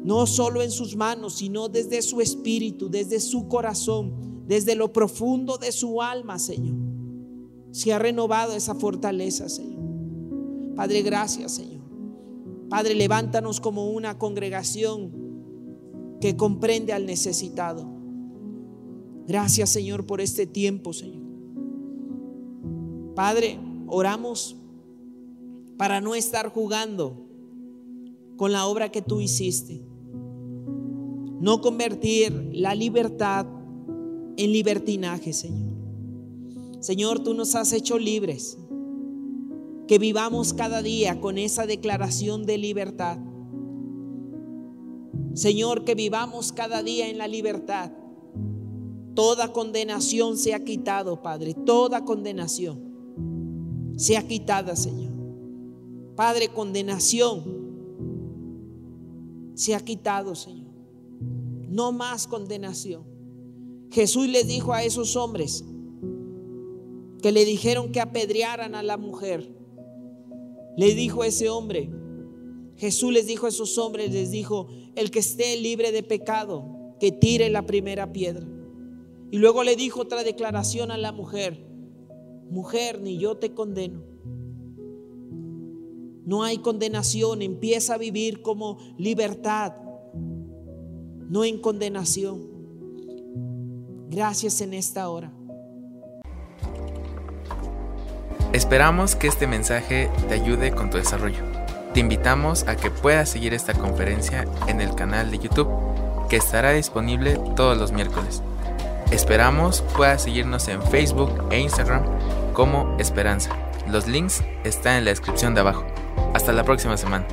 No solo en sus manos, sino desde su espíritu, desde su corazón, desde lo profundo de su alma, Señor se ha renovado esa fortaleza, Señor. Padre, gracias, Señor. Padre, levántanos como una congregación que comprende al necesitado. Gracias, Señor, por este tiempo, Señor. Padre, oramos para no estar jugando con la obra que tú hiciste. No convertir la libertad en libertinaje, Señor. Señor, tú nos has hecho libres. Que vivamos cada día con esa declaración de libertad. Señor, que vivamos cada día en la libertad. Toda condenación se ha quitado, Padre. Toda condenación se ha quitada, Señor. Padre, condenación se ha quitado, Señor. No más condenación. Jesús les dijo a esos hombres, que le dijeron que apedrearan a la mujer. Le dijo ese hombre, Jesús les dijo a esos hombres, les dijo, el que esté libre de pecado, que tire la primera piedra. Y luego le dijo otra declaración a la mujer, mujer, ni yo te condeno. No hay condenación, empieza a vivir como libertad, no en condenación. Gracias en esta hora. Esperamos que este mensaje te ayude con tu desarrollo. Te invitamos a que puedas seguir esta conferencia en el canal de YouTube que estará disponible todos los miércoles. Esperamos puedas seguirnos en Facebook e Instagram como Esperanza. Los links están en la descripción de abajo. Hasta la próxima semana.